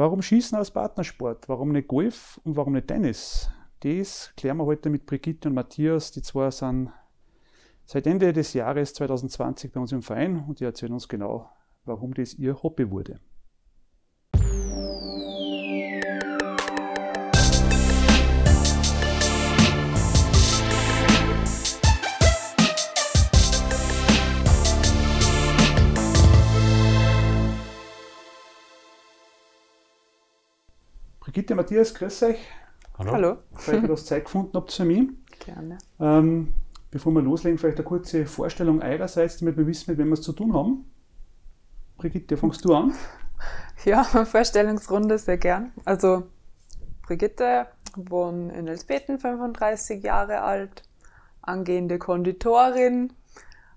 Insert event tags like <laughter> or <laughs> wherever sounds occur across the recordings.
Warum Schießen als Partnersport? Warum nicht Golf und warum nicht Tennis? Das klären wir heute mit Brigitte und Matthias. Die zwei sind seit Ende des Jahres 2020 bei uns im Verein und die erzählen uns genau, warum das ihr Hobby wurde. Brigitte, Matthias, grüß euch. Hallo. Hallo. Dass ihr Zeit gefunden habt für mich. Gerne. Ähm, bevor wir loslegen, vielleicht eine kurze Vorstellung eurerseits, damit wir wissen, mit wem wir es zu tun haben. Brigitte, fängst du an? <laughs> Ja, Vorstellungsrunde sehr gern. Also, Brigitte, wohne in Elsbeten, 35 Jahre alt, angehende Konditorin,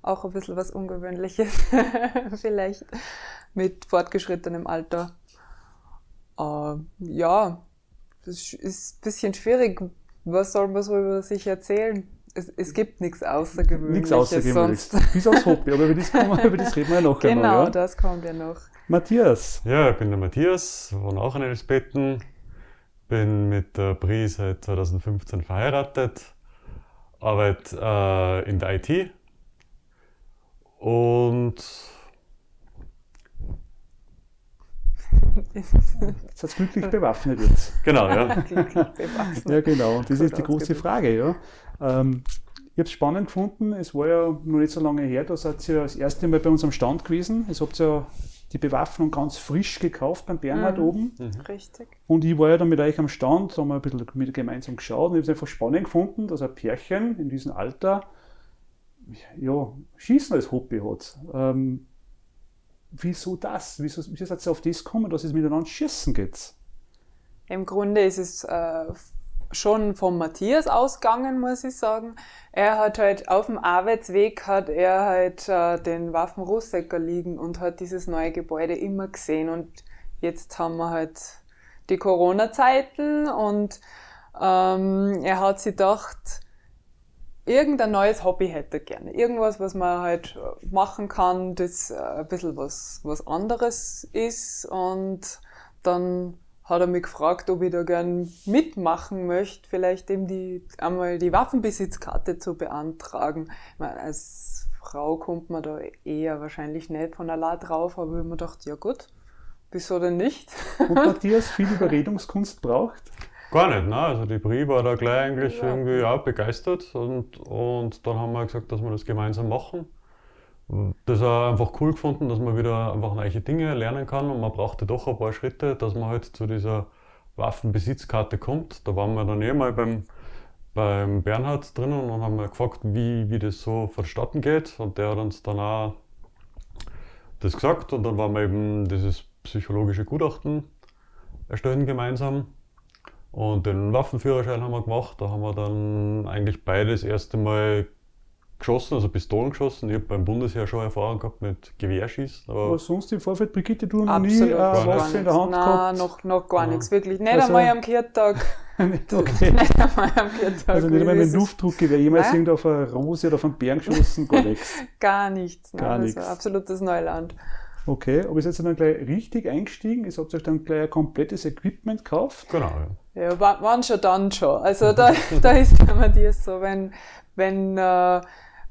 auch ein bisschen was Ungewöhnliches, <laughs> vielleicht mit fortgeschrittenem Alter. Äh, ja, das ist ein bisschen schwierig. Was soll man so über sich erzählen? Es, es gibt nichts Außergewöhnliches. Nichts Außergewöhnliches. Sonst. <laughs> Bis aufs Hobby, aber über das, wir, über das reden wir ja noch Genau, einmal, ja? das kommt ja noch. Matthias. Ja, ich bin der Matthias, wohne auch in Elsbetten. Bin mit der Brie seit 2015 verheiratet. Arbeite äh, in der IT. Und Das hat glücklich bewaffnet jetzt. Genau, ja. <laughs> ja, genau. Und das ist die große Frage, ja. Ähm, ich habe es spannend gefunden. Es war ja noch nicht so lange her, da seid ihr ja das erste Mal bei uns am Stand gewesen. Es habt ja die Bewaffnung ganz frisch gekauft beim Bernhard Mhm. oben. Richtig. Und ich war ja dann mit euch am Stand, da haben wir ein bisschen mit gemeinsam geschaut und ich habe es einfach spannend gefunden, dass ein Pärchen in diesem Alter ja, Schießen als Hobby hat. Ähm, wieso das? Wieso, wieso seid ihr auf das gekommen, dass es miteinander schießen geht? Im Grunde ist es äh, schon vom Matthias ausgegangen, muss ich sagen. Er hat halt auf dem Arbeitsweg hat er halt äh, den Waffenrussecker liegen und hat dieses neue Gebäude immer gesehen. Und jetzt haben wir halt die Corona-Zeiten und ähm, er hat sich gedacht, irgendein neues Hobby hätte er gerne. Irgendwas, was man halt machen kann, das äh, ein bisschen was, was anderes ist. Und dann hat er mich gefragt, ob ich da gern mitmachen möchte, vielleicht eben die, einmal die Waffenbesitzkarte zu beantragen. Ich meine, als Frau kommt man da eher wahrscheinlich nicht von allein drauf, aber ich habe mir gedacht, ja gut, wieso denn nicht? Und <laughs> Matthias viel Überredungskunst braucht? Gar nicht, ne? Also die Brie war da gleich eigentlich Ja. irgendwie auch begeistert und, und dann haben wir gesagt, dass wir das gemeinsam machen. Das auch einfach cool gefunden, dass man wieder einfach neue Dinge lernen kann und man brauchte doch ein paar Schritte, dass man halt zu dieser Waffenbesitzkarte kommt. Da waren wir dann eh mal beim, beim Bernhard drinnen und haben gefragt, wie, wie das so vonstatten geht und der hat uns dann auch das gesagt und dann waren wir eben dieses psychologische Gutachten erstellen gemeinsam. Und den Waffenführerschein haben wir gemacht. Da haben wir dann eigentlich beide das erste Mal geschossen, also Pistolen geschossen. Ich habe beim Bundesheer schon Erfahrung gehabt mit Gewehrschießen. Aber Aber sonst im Vorfeld, Brigitte, du noch nie eine gar Waffe in der Hand Nein, gehabt? noch, noch gar Ja. nichts, wirklich. Nicht Also- einmal am Kirtag. Nicht, <laughs> okay. nicht einmal am <laughs> Kirtag. Also nicht einmal mit Luftdruckgewehr, jemals Nein. irgendwo auf eine Rose oder auf einen Bären geschossen, gar nichts. <laughs> Gar nichts. Nein, Gar das nichts. war absolutes Neuland. Okay, aber ihr seid dann gleich richtig eingestiegen, ihr habt euch dann gleich ein komplettes Equipment gekauft. genau, ja. Ja, wa- wann schon, dann schon. Also da, <laughs> da ist der Matthias so, wenn, wenn äh, äh,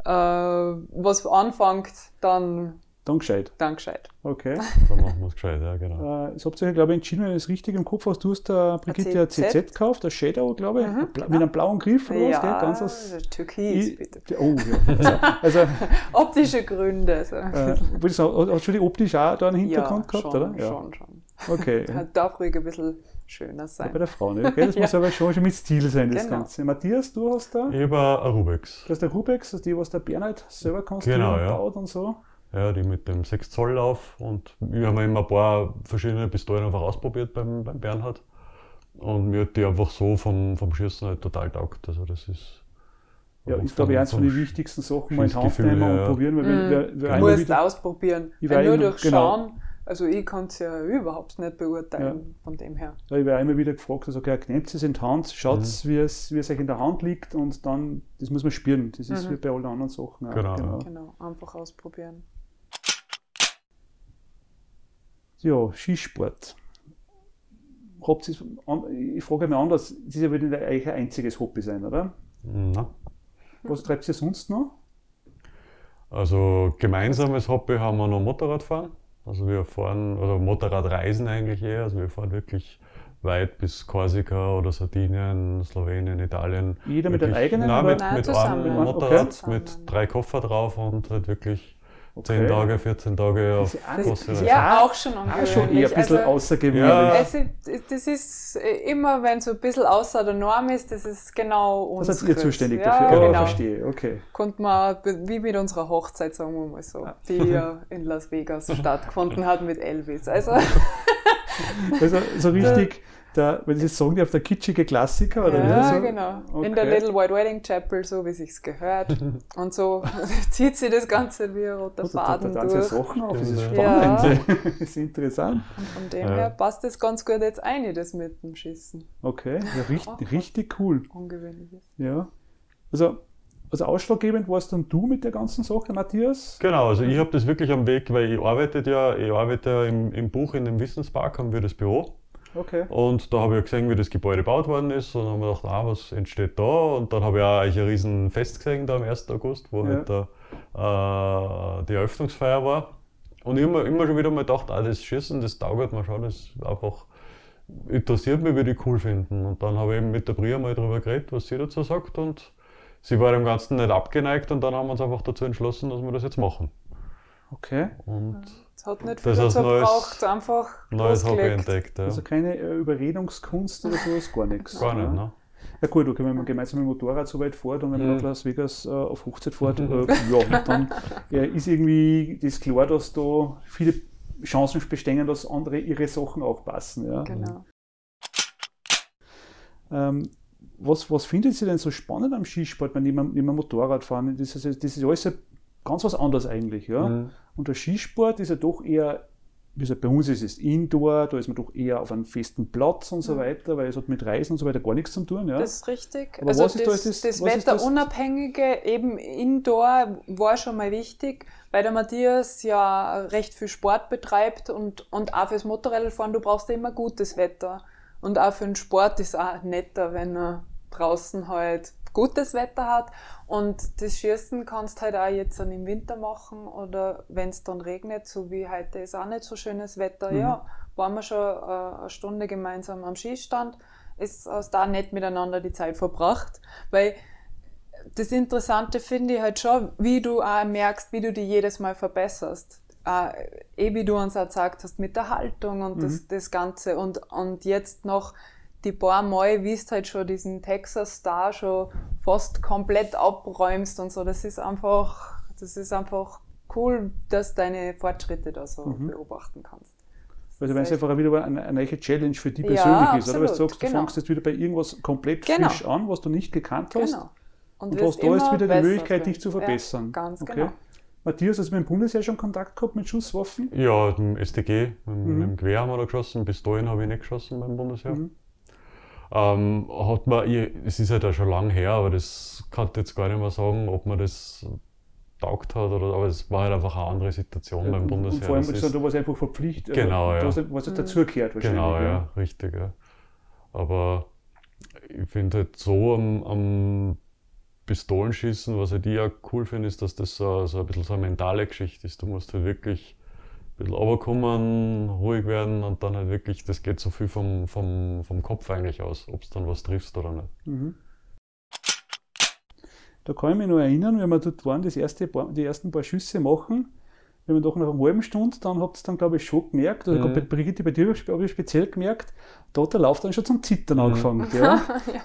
was anfängt, dann, Dann gescheit. dann gescheit. Okay. <laughs> Dann machen wir es gescheit, ja, genau. Äh, Jetzt habt ihr euch, glaube ich, entschieden, wenn ich es richtig im Kopf hast, du hast da Brigitte ein CZ. Gekauft, ein Shadow, glaube ich, Mhm, bla- genau. mit einem blauen Griff oder was, ja, gell? Ganz aus, Türkis, Ich- bitte. Oh, ja. Also, <laughs> also Optische Gründe. So. äh, würde ich sagen, hast du die optisch auch da einen Hintergrund ja, gehabt, schon, oder? Ja. schon, schon. Okay. ja. Darf ruhig ein bisschen schöner Bei sein. der Frau nicht. Okay? Das <laughs> Ja. muss aber schon, schon mit Stil sein, das Genau. Ganze. Matthias, du hast da? Ich habe ein Rubex. Du hast der Rubex, das ist die, was der Bernhard selber konstruiert Genau, und ja. baut und so. Ja, die mit dem 6 Zoll Lauf und wir haben eben ein paar verschiedene Pistolen einfach ausprobiert beim, beim Bernhard. Und mir hat die einfach so vom, vom Schießen halt total taugt. Also das ist. Ja, ist, glaube ich, eins von den wichtigsten Sachen, mal in die Hand nehmen und ja. probieren, weil wir, Mhm. wir, wir Du musst wieder, ausprobieren. Weil nur immer- durch genau. Schauen, also ich kann es ja überhaupt nicht beurteilen von dem her. ja, ich werde immer wieder gefragt, also, okay, nehmt es in die Hand, schaut, Mhm. wie, es, wie es euch in der Hand liegt und dann, das muss man spüren. Das ist Mhm. wie bei allen anderen Sachen. auch, Genau, genau. ja. Genau, einfach ausprobieren. Ja, Skisport. habt ihr, ich frage mich anders, das ist ja wieder eigentlich ein einziges Hobby sein, oder? Na. Was treibt ihr sonst noch? Also gemeinsames Hobby haben wir noch Motorradfahren. Also wir fahren, oder Motorradreisen eigentlich eher. Also wir fahren wirklich weit bis Korsika oder Sardinien, Slowenien, Italien. Jeder mit einem eigenen? Nein, mit, Nein, mit einem Okay. Motorrad, Zusammen. mit drei Koffer drauf und halt wirklich Okay. 10 Tage, 14 Tage auf Das auch- große ist Reisen. ja auch schon Ah, ungewöhnlich. schon eher ein bisschen Also, außergewöhnlich. Ja. es ist, das ist äh, immer, wenn so ein bisschen außer der Norm ist, das ist genau uns. Das seid ihr zuständig ja, dafür. Oh, Genau. verstehe, okay. Konnte man, wie mit unserer Hochzeit, sagen wir mal so, die ja <laughs> in Las Vegas stattgefunden hat mit Elvis. Also, Also so <laughs> richtig, der, wenn Sie sagen, die auf der kitschige Klassiker oder ja, so? genau. In der Okay. Little White Wedding Chapel, so wie sich's gehört. <laughs> Und so <laughs> zieht sie das Ganze wie ein roter Da, da, da Faden tun Sie durch. Sachen auf, das ist Stimmt, spannend. ja. Das <laughs> ist interessant. Und von dem Ja. her passt das ganz gut jetzt ein, das mit dem Schießen. Okay, ja, richtig, richtig cool. Ungewöhnlich ist. Ja. Also, also ausschlaggebend warst dann du mit der ganzen Sache, Matthias? Genau, also ich habe das wirklich am Weg, weil ich arbeite ja, ich arbeite ja im, im Buch in dem Wissenspark, haben wir das Büro. Okay. Und da habe ich gesehen, wie das Gebäude gebaut worden ist. Und dann haben wir gedacht, ah, was entsteht da? Und dann habe ich auch eigentlich ein riesen Fest gesehen da am 1. August, wo Ja. halt da, äh, die Eröffnungsfeier war. Und ich immer, immer schon wieder mal gedacht, ah, das Schießen, das taugt mir schon, das einfach interessiert mich, würde ich cool finden. Und dann habe ich eben mit der Bria mal darüber geredet, was sie dazu sagt. Und sie war dem Ganzen nicht abgeneigt. Und dann haben wir uns einfach dazu entschlossen, dass wir das jetzt machen. Okay. Und Es hat nicht Das viel ist dazu neues- gebraucht, einfach neues Hobby losgelegt. entdeckt. Ja. Also keine äh, Überredungskunst oder sowas, gar nichts. Gar nicht, ja. ne? Ja gut, okay, wenn man gemeinsam mit dem Motorrad so weit fährt und wenn man Mhm. nach Las Vegas äh, auf Hochzeit fährt, äh, ja, dann äh, ist irgendwie das klar, dass da viele Chancen bestehen, dass andere ihre Sachen auch passen. Ja. Genau. Ähm, was, was findet Sie denn so spannend am Skisport, wenn neben dem Motorradfahren? Das ist, das ist alles ja ganz was anderes eigentlich. Ja? Mhm. Und der Skisport ist ja doch eher, wie gesagt, bei uns ist es Indoor, da ist man doch eher auf einem festen Platz und so Mhm. weiter, weil es hat mit Reisen und so weiter gar nichts zu tun. Ja? Das ist richtig. Aber also was ist da das, das- das, ist das- Wetterunabhängige, eben Indoor, war schon mal wichtig, weil der Matthias ja recht viel Sport betreibt und, und auch fürs Motorradfahren, du brauchst ja immer gutes Wetter. Und auch für den Sport ist es auch netter, wenn er draußen halt gutes Wetter hat. Und das Schießen kannst halt auch jetzt dann im Winter machen oder wenn es dann regnet, so wie heute ist auch nicht so schönes Wetter. Mhm. Ja, waren wir schon äh, eine Stunde gemeinsam am Skistand ist aus da nett miteinander die Zeit verbracht, weil das Interessante finde ich halt schon, wie du auch merkst, wie du dich jedes Mal verbesserst. Äh, eh wie du uns auch gesagt hast, mit der Haltung und das, das Ganze und, und jetzt noch die paar Mal, wie du halt schon diesen Texas Star schon fast komplett abräumst und so, das ist einfach, das ist einfach cool, dass deine Fortschritte da so Mhm. beobachten kannst. Also wenn es einfach wieder eine, eine neue Challenge für dich Ja, persönlich ist, oder? Weil du absolut, sagst, du genau. fängst jetzt wieder bei irgendwas komplett Genau. frisch an, was du nicht gekannt hast. Genau. Und, wirst hast da jetzt immer wieder die Möglichkeit, drin. dich zu Ja, verbessern. ganz okay. genau. Matthias, hast du mit dem Bundesheer schon Kontakt gehabt mit Schusswaffen? Ja, im STG, mit, Mhm. mit dem Gewehr haben wir da geschossen, Pistolen habe ich nicht geschossen beim Bundesheer. Mhm. Ähm, hat man, es ist halt auch schon lang her, aber das kann ich jetzt gar nicht mehr sagen, ob man das taugt hat oder aber es war halt einfach eine andere Situation beim und, Bundesheer. und vor allem, gesagt, du warst einfach verpflichtet. Genau, also, ja. Du jetzt dazugehört wahrscheinlich. Genau, ja, richtig. Ja. Aber ich finde halt so am, am Pistolenschießen, was halt ich auch cool finde, ist, dass das so, so ein bisschen so eine mentale Geschichte ist. Du musst halt wirklich bisschen runterkommen, ruhig werden und dann halt wirklich, das geht so viel vom, vom, vom Kopf eigentlich aus, ob es dann was triffst oder nicht. Mhm. Da kann ich mich noch erinnern, wenn wir dort waren, das erste paar, die ersten paar Schüsse machen, wenn wir doch nach einer halben Stunde, dann habt ihr dann, glaube ich, schon gemerkt, also Mhm. bei Brigitte, bei dir habe ich speziell gemerkt, da hat der Lauf dann schon zum Zittern Mhm. angefangen. <laughs> Ja?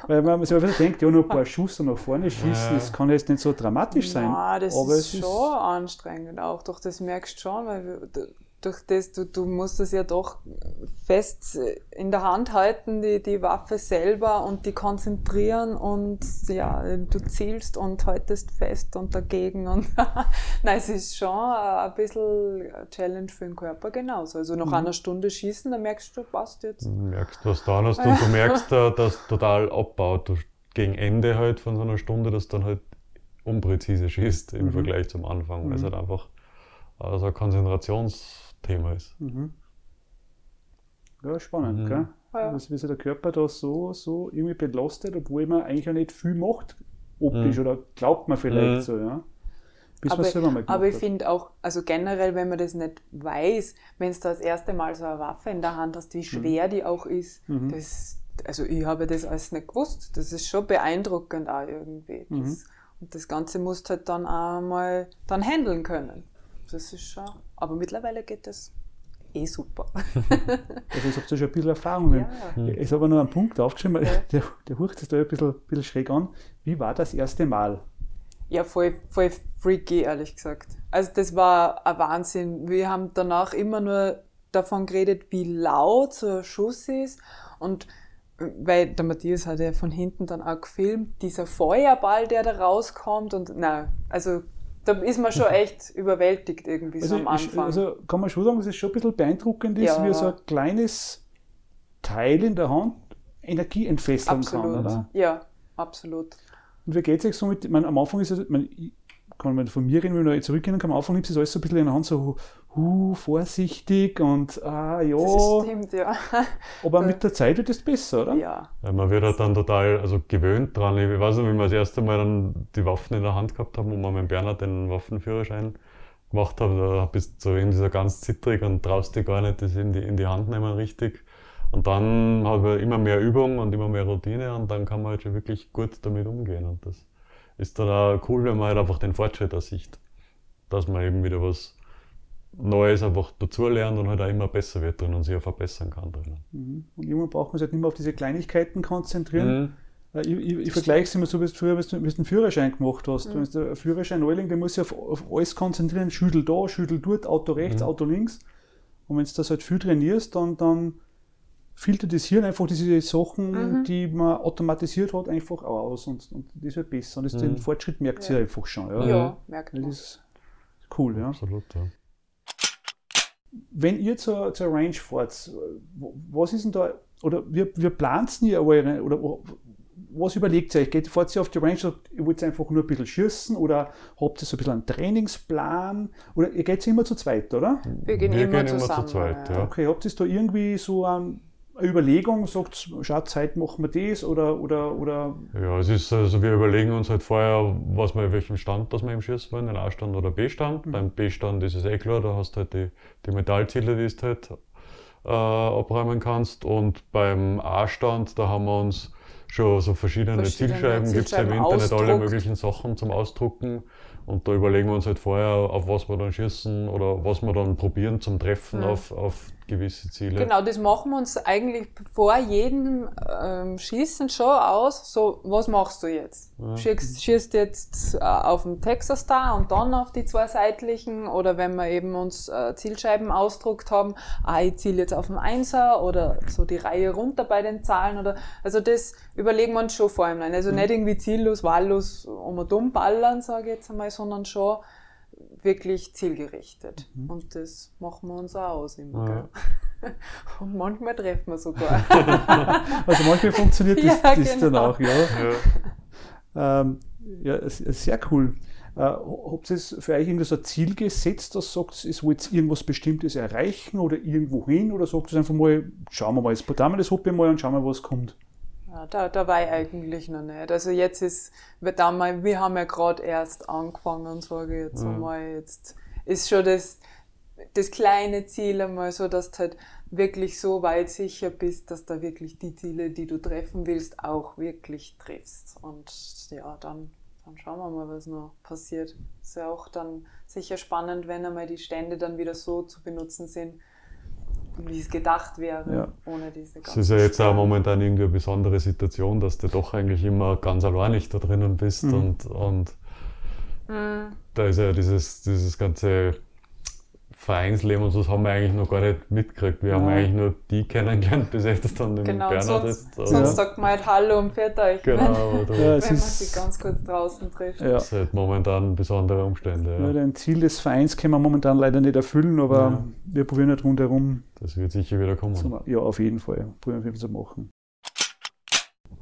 Weil man sich einfach denkt, ja, noch ein paar Schuss nach vorne schießen, Ja. das kann jetzt nicht so dramatisch sein. Ja, das aber ist schon anstrengend auch, doch das merkst du schon, weil wir- durch das, du, du musst das ja doch fest in der Hand halten, die, die Waffe selber und die konzentrieren und ja, du zielst und haltest fest und dagegen und <laughs> nein, es ist schon ein bisschen eine Challenge für den Körper genauso. Also nach Mhm. einer Stunde schießen, da merkst du, passt jetzt. Du merkst, was du hast und du <laughs> merkst, äh, dass total abbaut. Du, gegen Ende halt von so einer Stunde, dass dann halt unpräzise schießt im Mhm. Vergleich zum Anfang, weil es halt einfach äh, so Konzentrationsthema ist. Mhm. Ja, spannend, Mhm. gell? Ja. Also, wie sich der Körper da so, so irgendwie belastet, obwohl man eigentlich auch nicht viel macht, optisch, Mhm. oder glaubt man vielleicht Mhm. so, ja. Bis Aber, selber mal aber ich finde auch, also generell, wenn man das nicht weiß, wenn du das erste Mal so eine Waffe in der Hand hast, wie schwer die auch ist, Mhm. das, also ich habe das alles nicht gewusst. Das ist schon beeindruckend auch irgendwie. Mhm. Das, und das Ganze musst du halt dann auch mal dann handeln können. Das ist schon, aber mittlerweile geht das eh super. <laughs> Also jetzt habt ihr schon ein bisschen Erfahrung. Ja. Ich habe noch einen Punkt aufgeschrieben, Ja. <laughs> der, der hurcht es da ein bisschen, bisschen schräg an. Wie war das erste Mal? Ja, voll, voll freaky, ehrlich gesagt. Also das war ein Wahnsinn. Wir haben danach immer nur davon geredet, wie laut so ein Schuss ist. Und weil der Matthias hat ja von hinten dann auch gefilmt, dieser Feuerball, der da rauskommt. Und na, also da ist man schon echt überwältigt irgendwie so am Anfang. also kann man schon sagen, dass es schon ein bisschen beeindruckend ist, Ja. wie so ein kleines Teil in der Hand Energie entfesseln absolut. kann. Oder? Ja, absolut. Und wie geht es euch so mit, ich meine, am Anfang ist es, ich meine, kann man von mir reden, wenn ich zurückgehen kann, am Anfang nimmt es alles so ein bisschen in der Hand, so hu, vorsichtig und ah ja, Das stimmt, ja. <laughs> aber mit der Zeit wird es besser, oder? ja. Ja, man wird halt dann total also gewöhnt dran. Ich weiß noch, wie wir das erste Mal dann die Waffen in der Hand gehabt haben und wir mit Bernhard den Waffenführerschein gemacht haben, da bist du so in dieser ganz zittrig und traust dich gar nicht das in die, in die Hand nehmen richtig. Und dann hat man immer mehr Übung und immer mehr Routine und dann kann man halt schon wirklich gut damit umgehen. Und das ist dann auch cool, wenn man halt einfach den Fortschritt auch sieht. Dass man eben wieder was Neues einfach dazulernt und halt auch immer besser wird drin und sich auch verbessern kann drin. Mhm. Und irgendwann braucht man sich halt nicht mehr auf diese Kleinigkeiten konzentrieren. Mhm. Äh, Ich, ich, ich vergleiche es immer so, wie du früher bis du, bis du einen Führerschein gemacht hast. Wenn du einen Führerschein Neuling, der muss sich auf, auf alles konzentrieren, Schüttel da, Schüttel dort, Auto rechts, Mhm. Auto links. Und wenn du das halt viel trainierst, dann, dann filtert das Hirn einfach diese Sachen, Mhm. die man automatisiert hat, einfach aus und, und das wird besser. Und das, den Mhm. Fortschritt merkt sie Ja. einfach schon. Ja, Ja. merkt Das man. ist cool, ja. Absolut, ja. Wenn ihr zur, zur Range fahrt, was ist denn da, oder wie, wie plant ihr eure, oder was überlegt ihr euch? Geht, fahrt ihr auf die Range, ihr wollt einfach nur ein bisschen schießen oder habt ihr so ein bisschen einen Trainingsplan? Oder ihr geht immer zu zweit, oder? Wir gehen Wir immer gehen immer zu zusammen. zweit, ja. Okay, habt ihr da irgendwie so ein, eine Überlegung, sagt, schaut, Zeit machen wir das oder, oder, oder Ja, es ist also, wir überlegen uns halt vorher, was wir in welchem Stand, dass wir im Schießen wollen, den A-Stand oder B-Stand. Beim B-Stand ist es eh klar, da hast du halt die, die Metallziele, die du halt äh, abräumen kannst. Und beim A-Stand, da haben wir uns schon so verschiedene, Verschiedene Zielscheiben, gibt es ja im Internet alle ausdruckt. möglichen Sachen zum Ausdrucken. Und da überlegen wir uns halt vorher, auf was wir dann schießen oder was wir dann probieren zum Treffen Mhm. auf, auf gewisse Ziele. Genau, das machen wir uns eigentlich vor jedem ähm, Schießen schon aus. So, was machst du jetzt? Ja. Schießt, schießt jetzt äh, auf den Texas Star und dann auf die zwei seitlichen oder wenn wir eben uns äh, Zielscheiben ausdruckt haben, ah, ich ziele jetzt auf den Einser oder so die Reihe runter bei den Zahlen oder, also das überlegen wir uns schon vor im Also nicht irgendwie ziellos, wahllos um und dumm ballern, sage ich jetzt einmal, sondern schon wirklich zielgerichtet. Und das machen wir uns auch aus immer. Ja. <laughs> Und manchmal treffen wir sogar. <laughs> also manchmal funktioniert das, <laughs> Ja, das dann genau. auch, ja. Ja. Ähm, ja, sehr cool. Äh, habt ihr es für euch irgendwie so ein Ziel gesetzt, das sagt, es wollt ihr irgendwas Bestimmtes erreichen oder irgendwo hin oder sagt es einfach mal, schauen wir mal, jetzt probieren wir das Hobby mal und schauen wir, was kommt. Da, da war ich eigentlich noch nicht. Also jetzt ist, wird da mal, wir haben ja gerade erst angefangen, sage ich jetzt Mhm. einmal. Jetzt ist schon das, das kleine Ziel einmal so, dass du halt wirklich so weit sicher bist, dass da wirklich die Ziele, die du treffen willst, auch wirklich triffst. Und ja, dann, dann schauen wir mal, was noch passiert. Ist ja auch dann sicher spannend, wenn einmal die Stände dann wieder so zu benutzen sind, wie es gedacht wäre, Ja. ohne diese Es ganzen ist ja jetzt auch momentan irgendwie eine besondere Situation, dass du doch eigentlich immer ganz alleinig da drinnen bist Mhm. und, und Mhm. da ist ja dieses, dieses ganze Vereinsleben und so, das haben wir eigentlich noch gar nicht mitgekriegt. Wir haben Ja. eigentlich nur die kennengelernt, bis jetzt dann den Genau, Bernhard sonst, jetzt. sonst sagt man halt Hallo und fährt euch, Genau, wenn, Ja, es wenn man ist- sich ganz kurz draußen trifft. Ja. ist halt momentan besondere Umstände. Ja. Ja. Dein Ziel des Vereins können wir momentan leider nicht erfüllen, aber Ja. wir probieren halt rundherum. Das wird sicher wieder kommen. Zu, ja, auf jeden Fall. Probieren wir zu machen.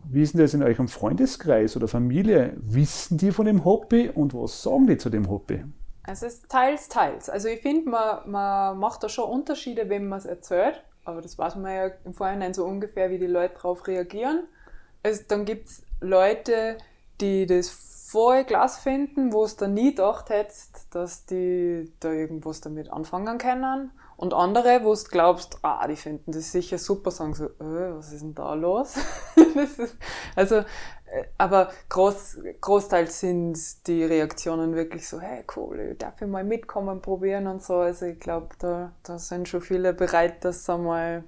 Wie ist denn das in eurem Freundeskreis oder Familie? Wissen die von dem Hobby und was sagen die zu dem Hobby? Es ist teils, teils. Also ich finde, man, man macht da schon Unterschiede, wenn man es erzählt. aber das weiß man ja im Vorhinein so ungefähr, wie die Leute darauf reagieren. Also, dann gibt es Leute, die das voll Glas finden, wo es dann nie gedacht hättest, dass die da irgendwas damit anfangen können. Und andere, wo du glaubst, ah, die finden das sicher super, sagen so, äh, was ist denn da los? <laughs> ist, also, aber groß, großteils sind die Reaktionen wirklich so, hey cool, darf ich mal mitkommen, probieren und so. Also ich glaube, da, da sind schon viele bereit, dass sie mal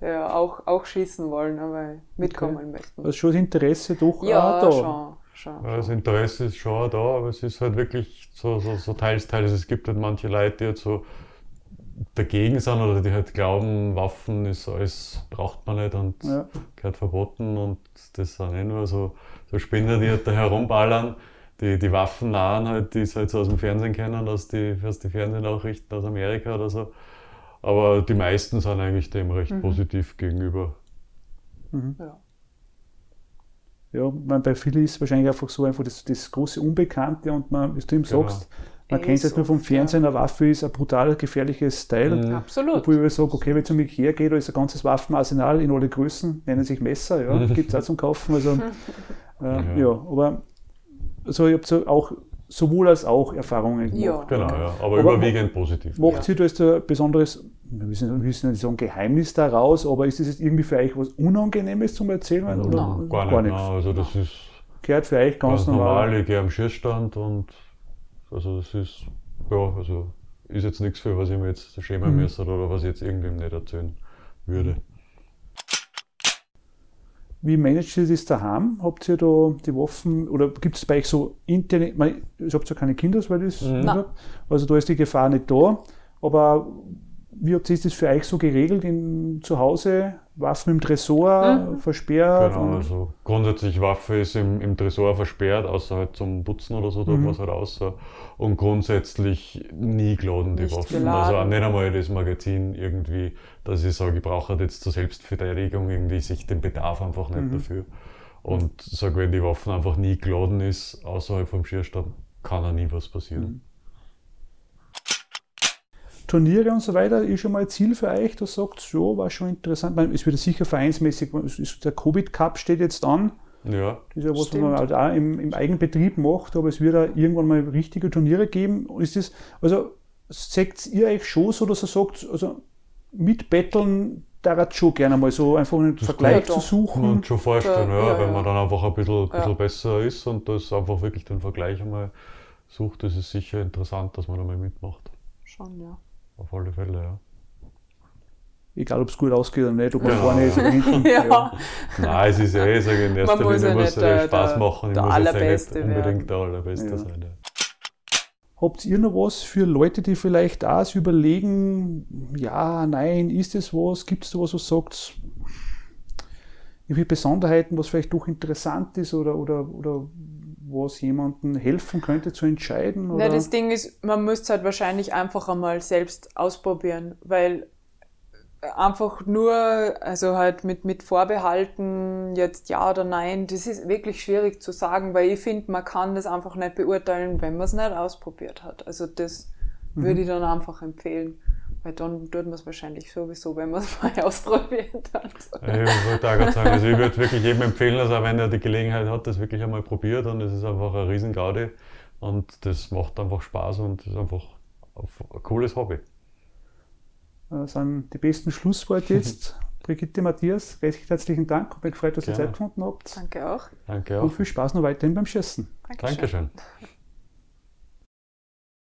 ja, auch, auch schießen wollen, aber mitkommen okay. möchten. Also schon das Interesse doch ja, da. Schon, schon, ja, das Interesse ist schon da, aber es ist halt wirklich so, so, so teils, teils. Es gibt halt manche Leute, die halt so dagegen sind oder die halt glauben, Waffen ist alles, braucht man nicht und ja. gehört verboten und das sind eh nur so, so Spinner, die halt da herumballern. Die, die Waffen nahen halt, die es halt so aus dem Fernsehen kennen, aus die, aus die Fernsehnachrichten aus Amerika oder so. Aber die meisten sind eigentlich dem recht mhm. positiv gegenüber. Mhm. Ja. Ja, man, bei vielen ist es wahrscheinlich einfach so einfach das, das große Unbekannte und man, wie du ihm genau. sagst, man kennt es nur vom Fernsehen, eine Waffe ist ein brutal gefährliches Teil. Mhm. Absolut. Obwohl ich sage, okay, wenn es um mich hergeht, da ist ein ganzes Waffenarsenal in alle Größen, nennen sich Messer, ja, gibt es auch zum Kaufen. Also, <laughs> äh, ja. ja. aber also ich habe so auch sowohl als auch Erfahrungen gemacht. Ja. Genau, ja. aber, aber überwiegend positiv. Macht ja. Sie da jetzt ein besonderes, wir müssen, wir müssen nicht sagen Geheimnis daraus, aber ist das jetzt irgendwie für euch was Unangenehmes zum Erzählen? Oder? No. Gar, gar nichts. Also das ist gehört für euch ganz, ganz normal. normal. Ich gehe am Schießstand und also das ist, ja, also ist jetzt nichts für was ich mir jetzt schämen mhm. müsste oder was ich jetzt irgendwem nicht erzählen würde. Wie managt ihr das daheim? Habt ihr da die Waffen oder gibt es bei euch so interne, ich habt ja keine Kinder, weil das mhm. Habt, also da ist die Gefahr nicht da, aber wie habt ihr das für euch so geregelt in, zu Hause? Waffen im Tresor mhm. versperrt? Genau, also grundsätzlich Waffe ist im, im Tresor versperrt, außer halt zum Putzen oder so, tut mhm. es halt aus. Und grundsätzlich nie geladen die nicht Waffen. Geladen. Also auch nicht einmal das Magazin irgendwie, dass ich sage, ich brauche halt jetzt zur Selbstverteidigung irgendwie sich den Bedarf einfach nicht mhm. dafür. Und sage, wenn die Waffe einfach nie geladen ist, außerhalb vom Schierstand, kann auch nie was passieren. Turniere und so weiter ist schon mal ein Ziel für euch, das sagt, ja, war schon interessant. Meine, es wird sicher vereinsmäßig, der Covid Cup steht jetzt an. Ja. Das ist ja was, was man halt auch im, im, Eigenbetrieb macht, aber es wird auch irgendwann mal richtige Turniere geben. Ist das, also seht ihr euch schon so, dass ihr sagt, also mit Betteln da hat schon gerne mal so einfach einen das Vergleich zu suchen. Man schon vorstellen, ja, ja, wenn man dann einfach ein bisschen, bisschen besser ist und das einfach wirklich den Vergleich einmal sucht, das ist sicher interessant, dass man da mal mitmacht. Schon, ja. Auf alle Fälle, ja. Egal, ob es gut ausgeht oder nicht, ob man genau. vorne ist oder <laughs> hinten. ja. ja. Nein, es ist eh, sage in erster Linie ja muss es Spaß machen. Der, der muss jetzt nicht unbedingt der Allerbeste ja. sein. Ja. Habt ihr noch was für Leute, die vielleicht auch sich überlegen, ja, nein, ist es was? Gibt es da was, was sagt, irgendwie Besonderheiten, was vielleicht doch interessant ist oder, oder, oder was jemandem helfen könnte zu entscheiden? Oder? Ja, das Ding ist, man müsste es halt wahrscheinlich einfach einmal selbst ausprobieren, weil einfach nur, also halt mit, mit Vorbehalten, jetzt ja oder nein, das ist wirklich schwierig zu sagen, weil ich finde, man kann das einfach nicht beurteilen, wenn man es nicht ausprobiert hat. Also das mhm. würde ich dann einfach empfehlen. Weil dann tut man es wahrscheinlich sowieso, wenn man es <laughs> mal ausprobiert hat. Ich wollte auch gerade sagen, also ich würde wirklich jedem empfehlen, also wenn er die Gelegenheit hat, das wirklich einmal probiert und es ist einfach ein Riesengaudi und das macht einfach Spaß und ist einfach ein cooles Hobby. Das sind die besten Schlussworte <laughs> jetzt. Brigitte, Matthias, recht herzlichen Dank. Ich mich gefreut, dass ihr Zeit gefunden habt. Danke auch. Danke auch. Und viel Spaß noch weiterhin beim Schießen. Dankeschön. Dankeschön.